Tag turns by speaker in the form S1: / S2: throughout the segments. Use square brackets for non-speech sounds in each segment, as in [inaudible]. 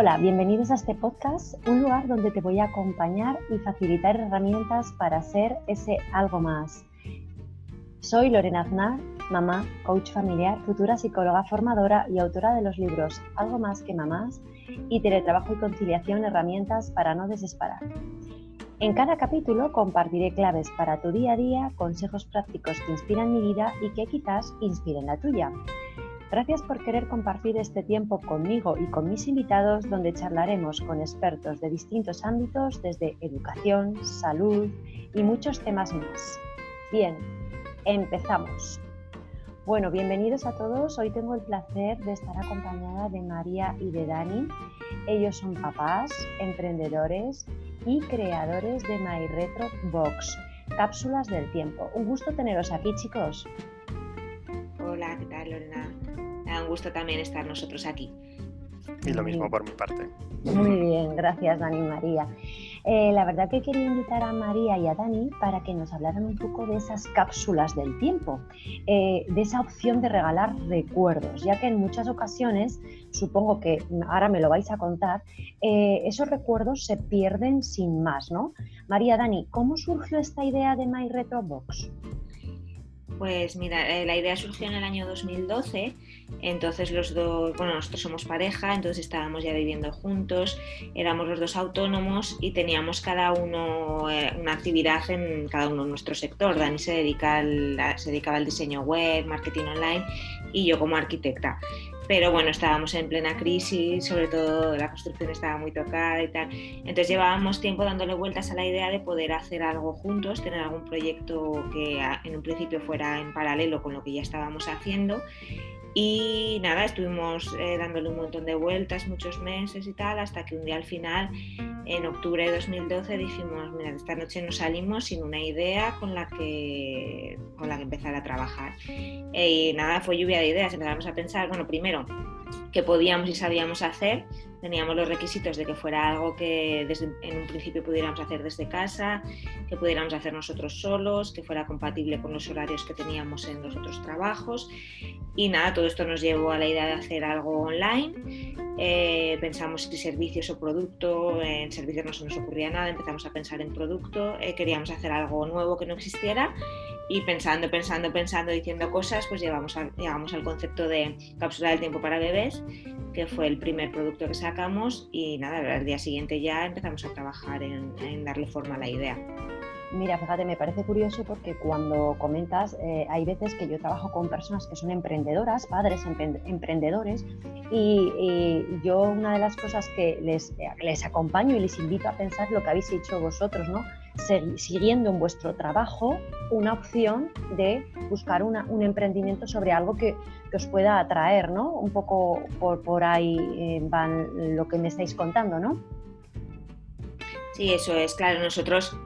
S1: Hola, bienvenidos a este podcast, un lugar donde te voy a acompañar y facilitar herramientas para ser ese algo más. Soy Lorena Aznar, mamá, coach familiar, futura psicóloga formadora y autora de los libros Algo más que mamás y Teletrabajo y conciliación, herramientas para no desesperar. En cada capítulo compartiré claves para tu día a día, consejos prácticos que inspiran mi vida y que quizás inspiren la tuya. Gracias por querer compartir este tiempo conmigo y con mis invitados donde charlaremos con expertos de distintos ámbitos desde educación, salud y muchos temas más. Bien, empezamos. Bueno, bienvenidos a todos. Hoy tengo el placer de estar acompañada de María y de Dani. Ellos son papás, emprendedores y creadores de My Retro Box, cápsulas del tiempo. Un gusto teneros aquí, chicos.
S2: Hola, ¿qué tal, Lorena? Gusto también estar nosotros aquí.
S3: Y lo mismo por mi parte.
S1: Muy bien, gracias Dani y María. Eh, la verdad que quería invitar a María y a Dani para que nos hablaran un poco de esas cápsulas del tiempo, eh, de esa opción de regalar recuerdos, ya que en muchas ocasiones, supongo que ahora me lo vais a contar, eh, esos recuerdos se pierden sin más, ¿no? María, Dani, ¿cómo surgió esta idea de My Retro Box?
S2: Pues mira, eh, la idea surgió en el año 2012, entonces los dos, bueno, nosotros somos pareja, entonces estábamos ya viviendo juntos, éramos los dos autónomos y teníamos cada uno eh, una actividad en cada uno de nuestro sector. Dani se, dedica se dedicaba al diseño web, marketing online y yo como arquitecta pero bueno, estábamos en plena crisis, sobre todo la construcción estaba muy tocada y tal. Entonces llevábamos tiempo dándole vueltas a la idea de poder hacer algo juntos, tener algún proyecto que en un principio fuera en paralelo con lo que ya estábamos haciendo y nada, estuvimos eh, dándole un montón de vueltas, muchos meses y tal, hasta que un día al final, en octubre de 2012, dijimos, mira, esta noche nos salimos sin una idea con la que, con la que empezar a trabajar. y nada, fue lluvia de ideas, empezamos a pensar, bueno, primero, qué podíamos y sabíamos hacer, teníamos los requisitos de que fuera algo que desde, en un principio pudiéramos hacer desde casa, que pudiéramos hacer nosotros solos, que fuera compatible con los horarios que teníamos en los otros trabajos. Y nada, todo esto nos llevó a la idea de hacer algo online. Eh, pensamos si servicios o producto, en servicios no se nos ocurría nada, empezamos a pensar en producto, eh, queríamos hacer algo nuevo que no existiera y pensando, pensando, pensando, diciendo cosas, pues llegamos, llegamos al concepto de cápsula del tiempo para bebés, que fue el primer producto que sacamos y nada, al día siguiente ya empezamos a trabajar en, darle forma a la idea.
S1: Mira, fíjate, me parece curioso porque cuando comentas, eh, hay veces que yo trabajo con personas que son emprendedoras, padres emprendedores, y, yo una de las cosas que les, les acompaño y les invito a pensar lo que habéis hecho vosotros, ¿no? Siguiendo en vuestro trabajo una opción de buscar un emprendimiento sobre algo que, os pueda atraer, ¿no? Un poco por, por ahí eh, van lo que me estáis contando, ¿no?
S2: Sí, eso es, claro, nosotros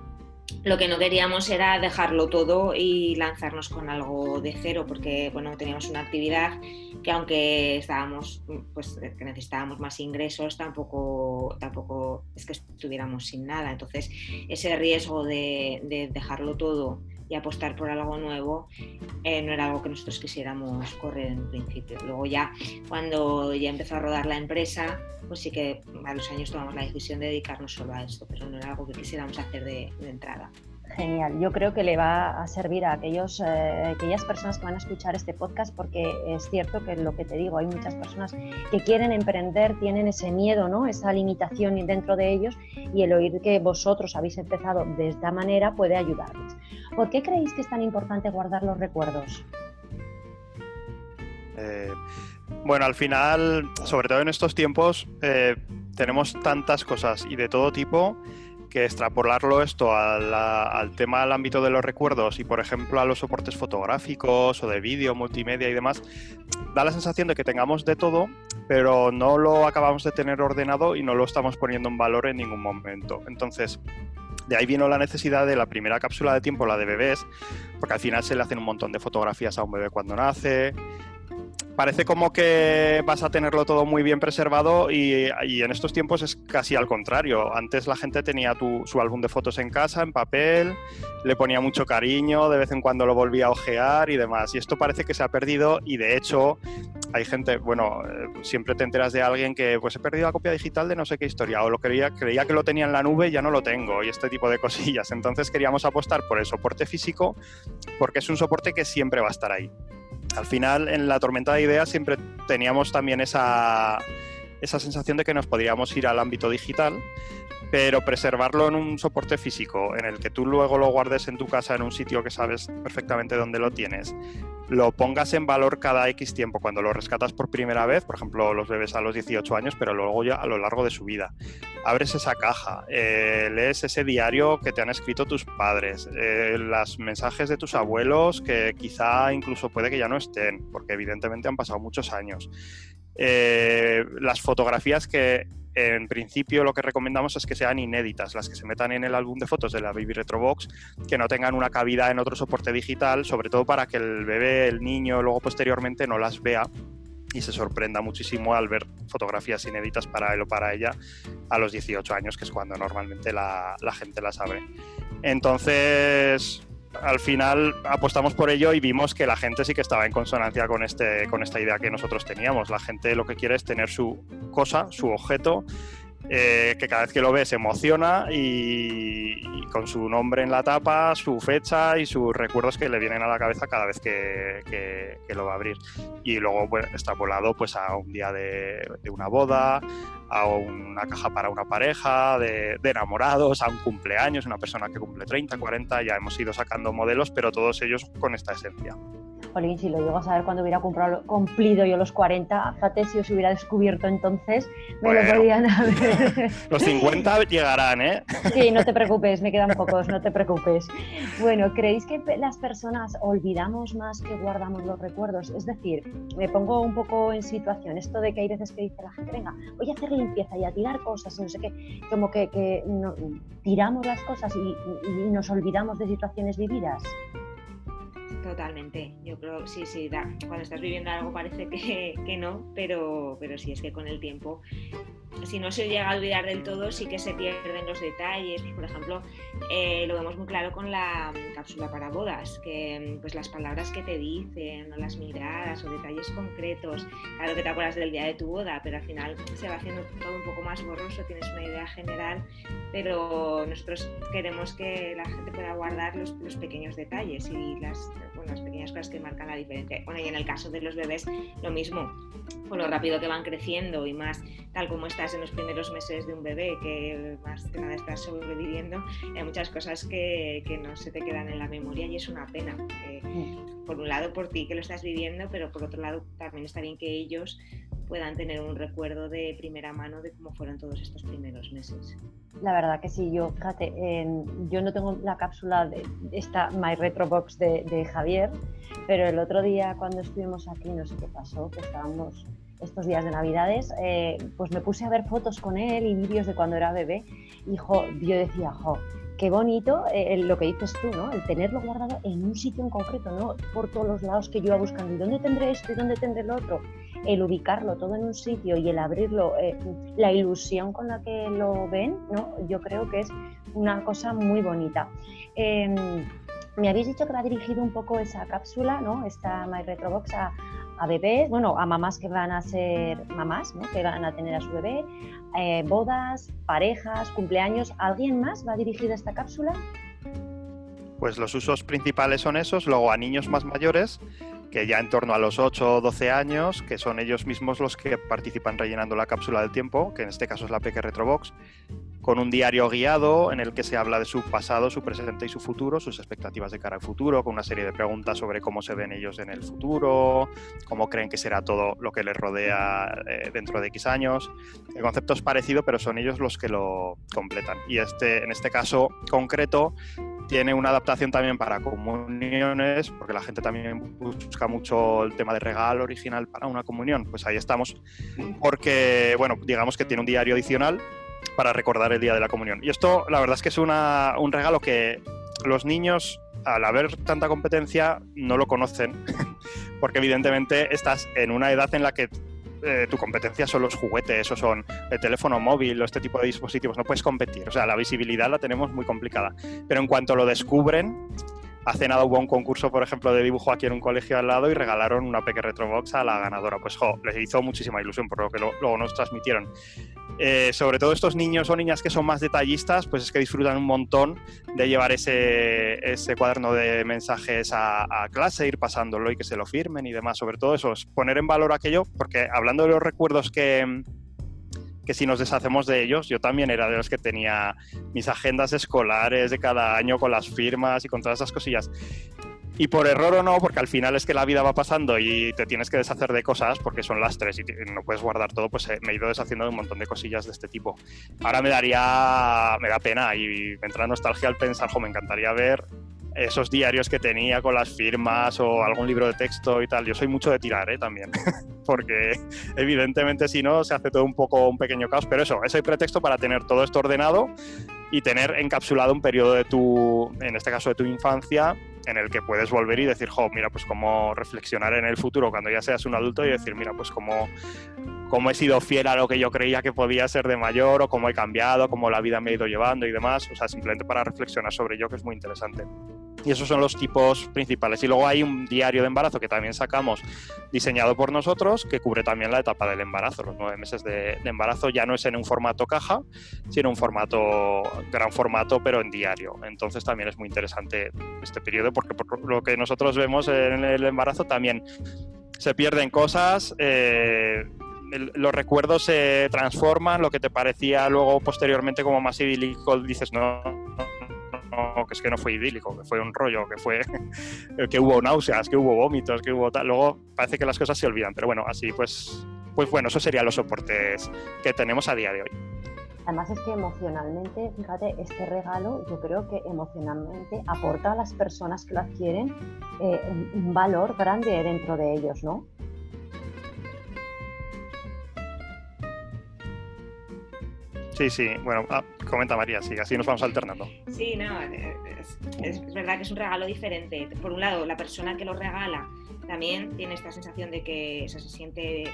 S2: lo que no queríamos era dejarlo todo y lanzarnos con algo de cero, porque bueno, teníamos una actividad que aunque estábamos, pues que necesitábamos más ingresos, tampoco, tampoco es que estuviéramos sin nada. Entonces, ese riesgo de, dejarlo todo y apostar por algo nuevo eh, no era algo que nosotros quisiéramos correr en principio. Luego ya cuando ya empezó a rodar la empresa, pues sí que a los años tomamos la decisión de dedicarnos solo a esto, pero no era algo que quisiéramos hacer de, entrada.
S1: Genial, yo creo que le va a servir a aquellos, eh, aquellas personas que van a escuchar este podcast porque es cierto que lo que te digo, hay muchas personas que quieren emprender, tienen ese miedo, ¿no? esa limitación dentro de ellos y el oír que vosotros habéis empezado de esta manera puede ayudarles. ¿Por qué creéis que es tan importante guardar los recuerdos?
S3: Eh, bueno, al final, sobre todo en estos tiempos, eh, tenemos tantas cosas y de todo tipo que extrapolarlo esto al tema del ámbito de los recuerdos y, por ejemplo, a los soportes fotográficos o de vídeo, multimedia y demás, da la sensación de que tengamos de todo, pero no lo acabamos de tener ordenado y no lo estamos poniendo en valor en ningún momento. Entonces, de ahí vino la necesidad de la primera cápsula de tiempo, la de bebés, porque al final se le hacen un montón de fotografías a un bebé cuando nace, parece como que vas a tenerlo todo muy bien preservado y, en estos tiempos es casi al contrario. Antes la gente tenía su álbum de fotos en casa, en papel, le ponía mucho cariño, de vez en cuando lo volvía a ojear y demás. Y esto parece que se ha perdido y de hecho hay gente, bueno, eh, siempre te enteras de alguien que pues he perdido la copia digital de no sé qué historia o lo creía, creía que lo tenía en la nube y ya no lo tengo y este tipo de [laughs] cosillas. Entonces queríamos apostar por el soporte físico porque es un soporte que siempre va a estar ahí. Al final, en la tormenta de ideas siempre teníamos también esa, esa sensación de que nos podríamos ir al ámbito digital pero preservarlo en un soporte físico, en el que tú luego lo guardes en tu casa en un sitio que sabes perfectamente dónde lo tienes, lo pongas en valor cada X tiempo, cuando lo rescatas por primera vez, por ejemplo, los bebés a los 18 años, pero luego ya a lo largo de su vida. Abres esa caja, eh, lees ese diario que te han escrito tus padres, eh, los mensajes de tus abuelos que quizá incluso puede que ya no estén, porque evidentemente han pasado muchos años. Eh, las fotografías que en principio lo que recomendamos es que sean inéditas, las que se metan en el álbum de fotos de la Baby Retrobox, que no tengan una cabida en otro soporte digital, sobre todo para que el bebé, el niño, luego posteriormente no las vea y se sorprenda muchísimo al ver fotografías inéditas para él o para ella a los 18 años, que es cuando normalmente la, la gente las abre. Entonces, al final apostamos por ello y vimos que la gente sí que estaba en consonancia con, este, con esta idea que nosotros teníamos. La gente lo que quiere es tener su cosa, su objeto eh, que cada vez que lo ve se emociona y, con su nombre en la tapa, su fecha y sus recuerdos que le vienen a la cabeza cada vez que, lo va a abrir. Y luego pues, extrapolado pues, a un día de, una boda, a una caja para una pareja, de, de, enamorados, a un cumpleaños, una persona que cumple 30, 40, ya hemos ido sacando modelos, pero todos ellos con esta esencia.
S1: Jolín, si lo llego a saber cuando hubiera comprado, cumplido yo los 40, fíjate si os hubiera descubierto entonces, me lo podían haber. [laughs]
S3: Los 50 llegarán, ¿eh?
S1: Sí, no te preocupes, me quedan pocos, no te preocupes. Bueno, ¿creéis que las personas olvidamos más que guardamos los recuerdos? Es decir, me pongo un poco en situación, esto de que hay veces que dice la gente, venga, voy a hacer limpieza y a tirar cosas, no sé qué, como que, tiramos las cosas y nos olvidamos de situaciones vividas.
S2: Totalmente, yo creo, sí, sí, da. cuando estás viviendo algo parece que, que, no, pero, pero sí es que con el tiempo, si no se llega a olvidar del todo, sí que se pierden los detalles. Por ejemplo, eh, lo vemos muy claro con la cápsula para bodas, que pues las palabras que te dicen, o las miradas, o detalles concretos, claro que te acuerdas del día de tu boda, pero al final se va haciendo todo un poco más borroso, tienes una idea general, pero nosotros queremos que la gente pueda guardar los, los pequeños detalles y las las pequeñas cosas que marcan la diferencia. Bueno, y en el caso de los bebés, lo mismo, con lo rápido que van creciendo y más tal como en los primeros meses de un bebé, que más que nada estás sobreviviendo, hay muchas cosas que, que no se te quedan en la memoria y es una pena. Mm. por un lado por ti que lo estás viviendo, pero por otro lado también está bien que ellos puedan tener un recuerdo de primera mano de cómo fueron todos estos primeros meses.
S1: La verdad que sí, yo, fíjate, yo no tengo la cápsula de esta My Retro Box de, Javier, pero el otro día cuando estuvimos aquí, no sé qué pasó, que estábamos estos días de Navidades, eh, pues me puse a ver fotos con él y vídeos de cuando era bebé y yo decía, jo, qué bonito eh, lo que dices tú, ¿no? El tenerlo guardado en un sitio en concreto, no por todos los lados que yo iba buscando, ¿y dónde tendré esto y dónde tendré lo otro? El ubicarlo todo en un sitio y el abrirlo, eh, la ilusión con la que lo ven, ¿no? Yo creo que es una cosa muy bonita. Em, me habéis dicho que va dirigido un poco esa cápsula, ¿no? Esta My Retrobox a, a bebés, bueno, a mamás que van a ser mamás, ¿no? que van a tener a su bebé, eh, bodas, parejas, cumpleaños. ¿Alguien más va dirigida esta cápsula?
S3: Pues los usos principales son esos, luego a niños más mayores, que ya en torno a los 8 o 12 años, que son ellos mismos los que participan rellenando la cápsula del tiempo, que en este caso es la Peque Retrobox, con un diario guiado en el que se habla de su pasado, su presente y su futuro, sus expectativas de cara al futuro, con una serie de preguntas sobre cómo se ven ellos en el futuro, cómo creen que será todo lo que les rodea eh, dentro de X años. El concepto es parecido, pero son ellos los que lo completan. Y este, en este caso concreto tiene una adaptación también para comuniones, porque la gente también busca mucho el tema de regalo original para una comunión. Pues ahí estamos, porque, bueno, digamos que tiene un diario adicional para recordar el día de la comunión. Y esto, la verdad es que es una, un regalo que los niños, al haber tanta competencia, no lo conocen, [laughs] porque evidentemente estás en una edad en la que eh, tu competencia son los juguetes o son el teléfono móvil o este tipo de dispositivos, no puedes competir, o sea, la visibilidad la tenemos muy complicada. Pero en cuanto lo descubren, hace nada hubo un concurso, por ejemplo, de dibujo aquí en un colegio al lado y regalaron una Peque Retrobox a la ganadora. Pues, jo, les hizo muchísima ilusión por lo que luego nos transmitieron. Eh, sobre todo estos niños o niñas que son más detallistas, pues es que disfrutan un montón de llevar ese, cuaderno de mensajes a, clase, ir pasándolo y que se lo firmen y demás. Sobre todo eso, es poner en valor aquello, porque hablando de los recuerdos que, que si nos deshacemos de ellos, yo también era de los que tenía mis agendas escolares de cada año con las firmas y con todas esas cosillas. Y por error o no, porque al final es que la vida va pasando y te tienes que deshacer de cosas porque son lastres y no puedes guardar todo, pues eh, me he ido deshaciendo de un montón de cosillas de este tipo. Ahora me daría, me da pena y me entra nostalgia al pensar, jo, me encantaría ver esos diarios que tenía con las firmas o algún libro de texto y tal. Yo soy mucho de tirar ¿eh? también, [laughs] porque evidentemente si no se hace todo un poco un pequeño caos, pero eso, es el pretexto para tener todo esto ordenado y tener encapsulado un periodo de tu, en este caso de tu infancia, en el que puedes volver y decir, jo, mira, pues cómo reflexionar en el futuro cuando ya seas un adulto y decir, mira, pues cómo, cómo he sido fiel a lo que yo creía que podía ser de mayor o cómo he cambiado, cómo la vida me ha ido llevando y demás. O sea, simplemente para reflexionar sobre ello, que es muy interesante. Y esos son los tipos principales. Y luego hay un diario de embarazo que también sacamos diseñado por nosotros, que cubre también la etapa del embarazo, los nueve meses de, embarazo. Ya no es en un formato caja, sino un formato, gran formato, pero en diario. Entonces también es muy interesante este periodo, porque por lo que nosotros vemos en el embarazo también se pierden cosas. Eh, los recuerdos se transforman, lo que te parecía luego posteriormente como más idílico, dices, no, que es que no fue idílico, que fue un rollo, que fue [laughs] que hubo náuseas, que hubo vómitos, que hubo tal. Luego parece que las cosas se olvidan, pero bueno, así pues, pues bueno, esos serían los soportes que tenemos a día de hoy.
S1: Además es que emocionalmente, fíjate, este regalo yo creo que emocionalmente aporta a las personas que lo adquieren eh, un valor grande dentro de ellos, ¿no?
S3: Sí, sí. Bueno, ah, comenta María, sí, así nos vamos alternando.
S2: Sí, no, es, verdad que es un regalo diferente. Por un lado, la persona que lo regala también tiene esta sensación de que se siente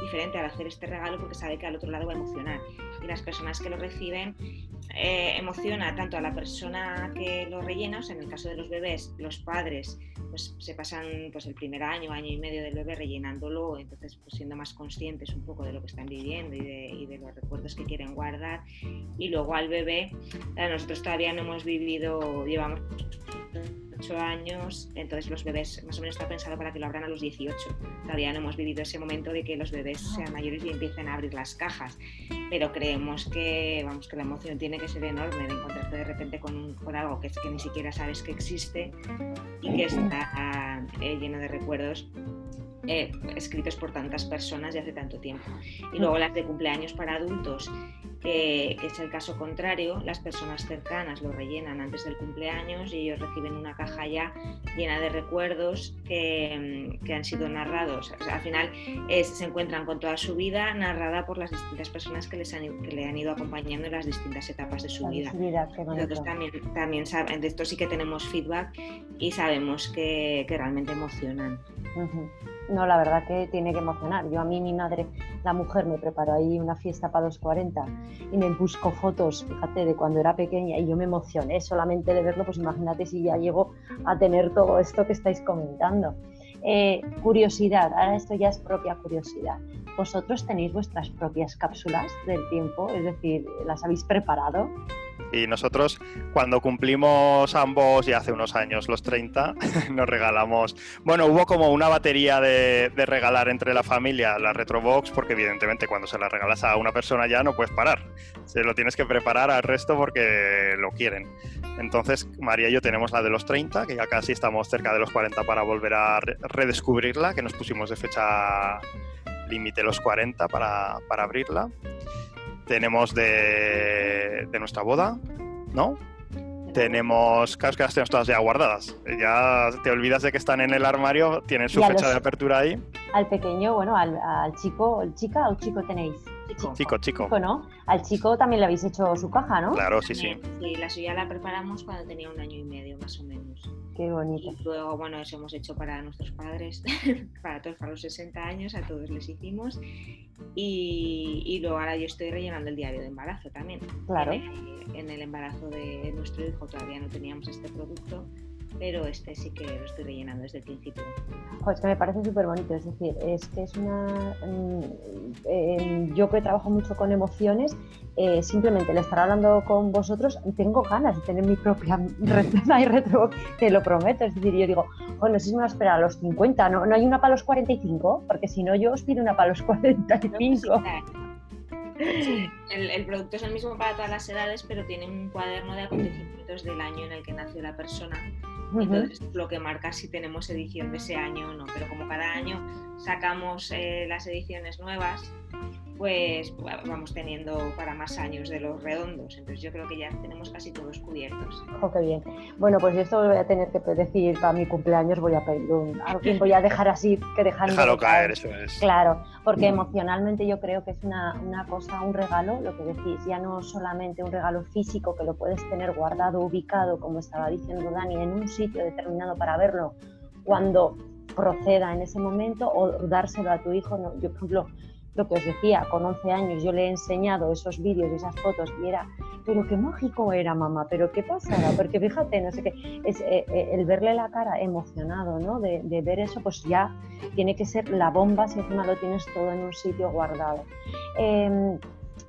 S2: diferente al hacer este regalo porque sabe que al otro lado va a emocionar. Y las personas que lo reciben eh, emociona tanto a la persona que lo rellena, en el caso de los bebés, los padres pues se pasan pues el primer año, año y medio del bebé rellenándolo, entonces pues siendo más conscientes un poco de lo que están viviendo y de, y de los recuerdos que quieren guardar. Y luego al bebé, nosotros todavía no hemos vivido, llevamos años, entonces los bebés más o menos está pensado para que lo abran a los 18. Todavía no hemos vivido ese momento de que los bebés sean mayores y empiecen a abrir las cajas, pero creemos que, vamos, que la emoción tiene que ser enorme de encontrarte de repente con, con algo que, que ni siquiera sabes que existe y que está eh, lleno de recuerdos eh, escritos por tantas personas de hace tanto tiempo. Y luego las de cumpleaños para adultos, que es el caso contrario, las personas cercanas lo rellenan antes del cumpleaños y ellos reciben una caja ya llena de recuerdos que, que han sido narrados. al final se encuentran con toda su vida narrada por las distintas personas que, les han, que le han ido acompañando en las distintas etapas de su vida. Nosotros también, también saben, de esto sí que tenemos feedback y sabemos que, que realmente emocionan.
S1: No, la verdad que tiene que emocionar. Yo a mí, mi madre, la mujer, me preparó ahí una fiesta para los 40 y me buscó fotos, fíjate, de cuando era pequeña y yo me emocioné solamente de verlo, pues imagínate si ya llego a tener todo esto que estáis comentando. Eh, curiosidad, ahora esto ya es propia curiosidad. ¿Vosotros tenéis vuestras propias cápsulas del tiempo? Es decir, ¿las habéis preparado?
S3: Y nosotros, cuando cumplimos ambos, ya hace unos años, los 30, [laughs] nos regalamos. Bueno, hubo como una batería de, regalar entre la familia la Retrobox, porque evidentemente cuando se la regalas a una persona ya no puedes parar. Se lo tienes que preparar al resto porque lo quieren. Entonces, María y yo tenemos la de los 30, que ya casi estamos cerca de los 40 para volver a redescubrirla, que nos pusimos de fecha límite los 40 para, para abrirla tenemos de, de nuestra boda, ¿no? Tenemos, claro, que las tenemos todas ya guardadas. Ya te olvidas de que están en el armario, tienen su fecha de apertura ahí.
S1: Al pequeño, bueno, al, al chico, ¿el chica o chico tenéis?
S3: Chico. chico,
S1: chico. ¿no? Al chico también le habéis hecho su caja, ¿no?
S3: Claro, sí, sí.
S2: Sí, la suya la preparamos cuando tenía un año y medio, más o menos.
S1: Qué bonito.
S2: Y luego, bueno, eso hemos hecho para nuestros padres, [laughs] para todos, para los 60 años, a todos les hicimos. Y, y luego ahora yo estoy rellenando el diario de embarazo también.
S1: Claro.
S2: En el, embarazo de nuestro hijo todavía no teníamos este producto, pero este sí que lo estoy rellenando desde el principio.
S1: Pues que me parece súper bonito, es decir, es que es una... Eh, yo que trabajo mucho con emociones, eh, simplemente el estar hablando con vosotros, tengo ganas de tener mi propia [laughs] receta y retro, te lo prometo, es decir, yo digo, bueno, no sé si me va a esperar a los 50, ¿no? ¿No hay una para los 45? Porque si no, yo os pido una para los 45. [laughs]
S2: El, el, producto es el mismo para todas las edades, pero tiene un cuaderno de acontecimientos del año en el que nació la persona. Entonces, lo que marca si tenemos edición de ese año o no. Pero como cada año sacamos eh, las ediciones nuevas, pues vamos teniendo para más años de los redondos. Entonces yo creo que ya tenemos casi todos cubiertos.
S1: Oh, qué bien. Bueno, pues esto lo voy a tener que decir para mi cumpleaños, voy a pedir un, alguien voy a dejar así, que dejar
S3: Déjalo caer, eso es.
S1: Claro, porque emocionalmente yo creo que es una, una cosa, un regalo, lo que decís, ya no solamente un regalo físico que lo puedes tener guardado, ubicado, como estaba diciendo Dani, en un sitio determinado para verlo cuando proceda en ese momento o dárselo a tu hijo. yo, por ejemplo, lo que os decía, con 11 años yo le he enseñado esos vídeos y esas fotos y era, pero qué mágico era mamá, pero qué pasaba, porque fíjate, no sé qué, eh, eh, el verle la cara emocionado, ¿no? De, ver eso, pues ya tiene que ser la bomba si encima lo tienes todo en un sitio guardado. Em,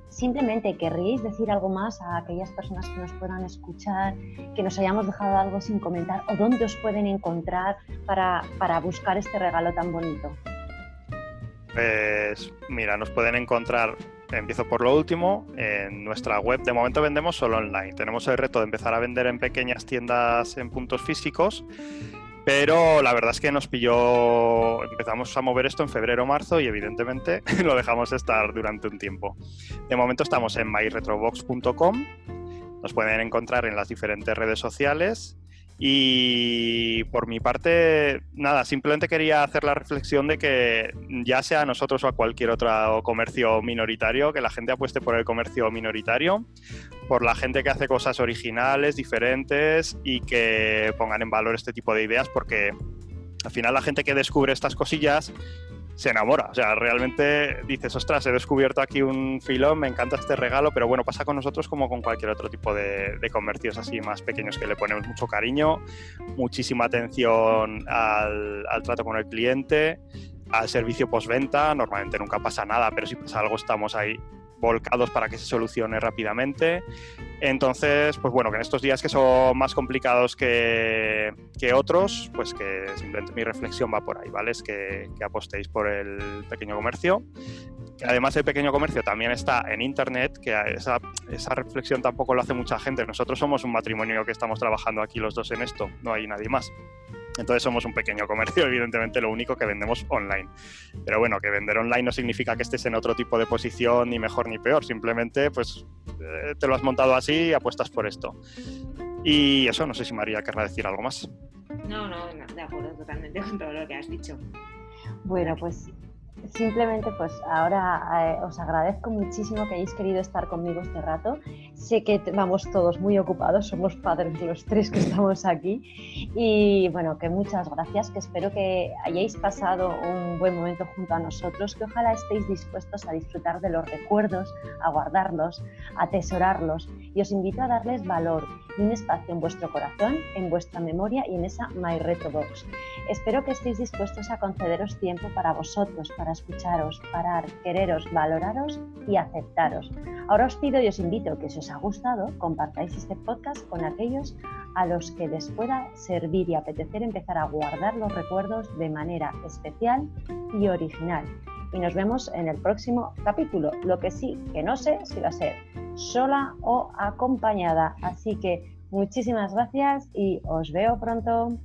S1: simplemente querríais decir algo más a aquellas personas que nos puedan escuchar, que nos hayamos dejado algo sin comentar o dónde os pueden encontrar para, para buscar este regalo tan bonito.
S3: Pues mira, nos pueden encontrar, empiezo por lo último, en nuestra web. De momento vendemos solo online. Tenemos el reto de empezar a vender en pequeñas tiendas en puntos físicos, pero la verdad es que nos pilló, empezamos a mover esto en febrero marzo y evidentemente [laughs] lo dejamos estar durante un tiempo. De momento estamos en myretrobox.com, nos pueden encontrar en las diferentes redes sociales y por mi parte, nada, simplemente quería hacer la reflexión de que ya sea a nosotros o a cualquier otro comercio minoritario, que la gente apueste por el comercio minoritario, por la gente que hace cosas originales, diferentes y que pongan en valor este tipo de ideas, porque al final la gente que descubre estas cosillas se enamora. O sea, realmente dices, ostras, he descubierto aquí un filón, me encanta este regalo, pero bueno, pasa con nosotros como con cualquier otro tipo de, comercios así más pequeños que le ponemos mucho cariño, muchísima atención al, al trato con el cliente, al servicio postventa. Normalmente nunca pasa nada, pero si pasa algo estamos ahí volcados para que se solucione rápidamente. Entonces, pues bueno, que en estos días que son más complicados que, que otros, pues que simplemente mi reflexión va por ahí, ¿vale? Es que, que apostéis por el pequeño comercio. Que además el pequeño comercio también está en Internet, que esa, esa reflexión tampoco lo hace mucha gente. Nosotros somos un matrimonio que estamos trabajando aquí los dos en esto, no hay nadie más. Entonces somos un pequeño comercio, [laughs] evidentemente lo único que vendemos online. Pero bueno, que vender online no significa que estés en otro tipo de posición, ni mejor ni peor. Simplemente, pues, eh, te lo has montado así y apuestas por esto. Y eso, no sé si María querrá decir algo más.
S2: No, no, de acuerdo totalmente [laughs] con todo lo que has dicho.
S1: Bueno, pues Simplemente, pues ahora eh, os agradezco muchísimo que hayáis querido estar conmigo este rato. Sé que vamos todos muy ocupados, somos padres los tres que estamos aquí. Y bueno, que muchas gracias, que espero que hayáis pasado un buen momento junto a nosotros, que ojalá estéis dispuestos a disfrutar de los recuerdos, a guardarlos, a atesorarlos. Y os invito a darles valor un espacio en vuestro corazón, en vuestra memoria y en esa My Retro Box. Espero que estéis dispuestos a concederos tiempo para vosotros, para escucharos, parar, quereros, valoraros y aceptaros. Ahora os pido y os invito que si os ha gustado, compartáis este podcast con aquellos a los que les pueda servir y apetecer empezar a guardar los recuerdos de manera especial y original. Y nos vemos en el próximo capítulo. Lo que sí, que no sé si va a ser sola o acompañada. Así que muchísimas gracias y os veo pronto.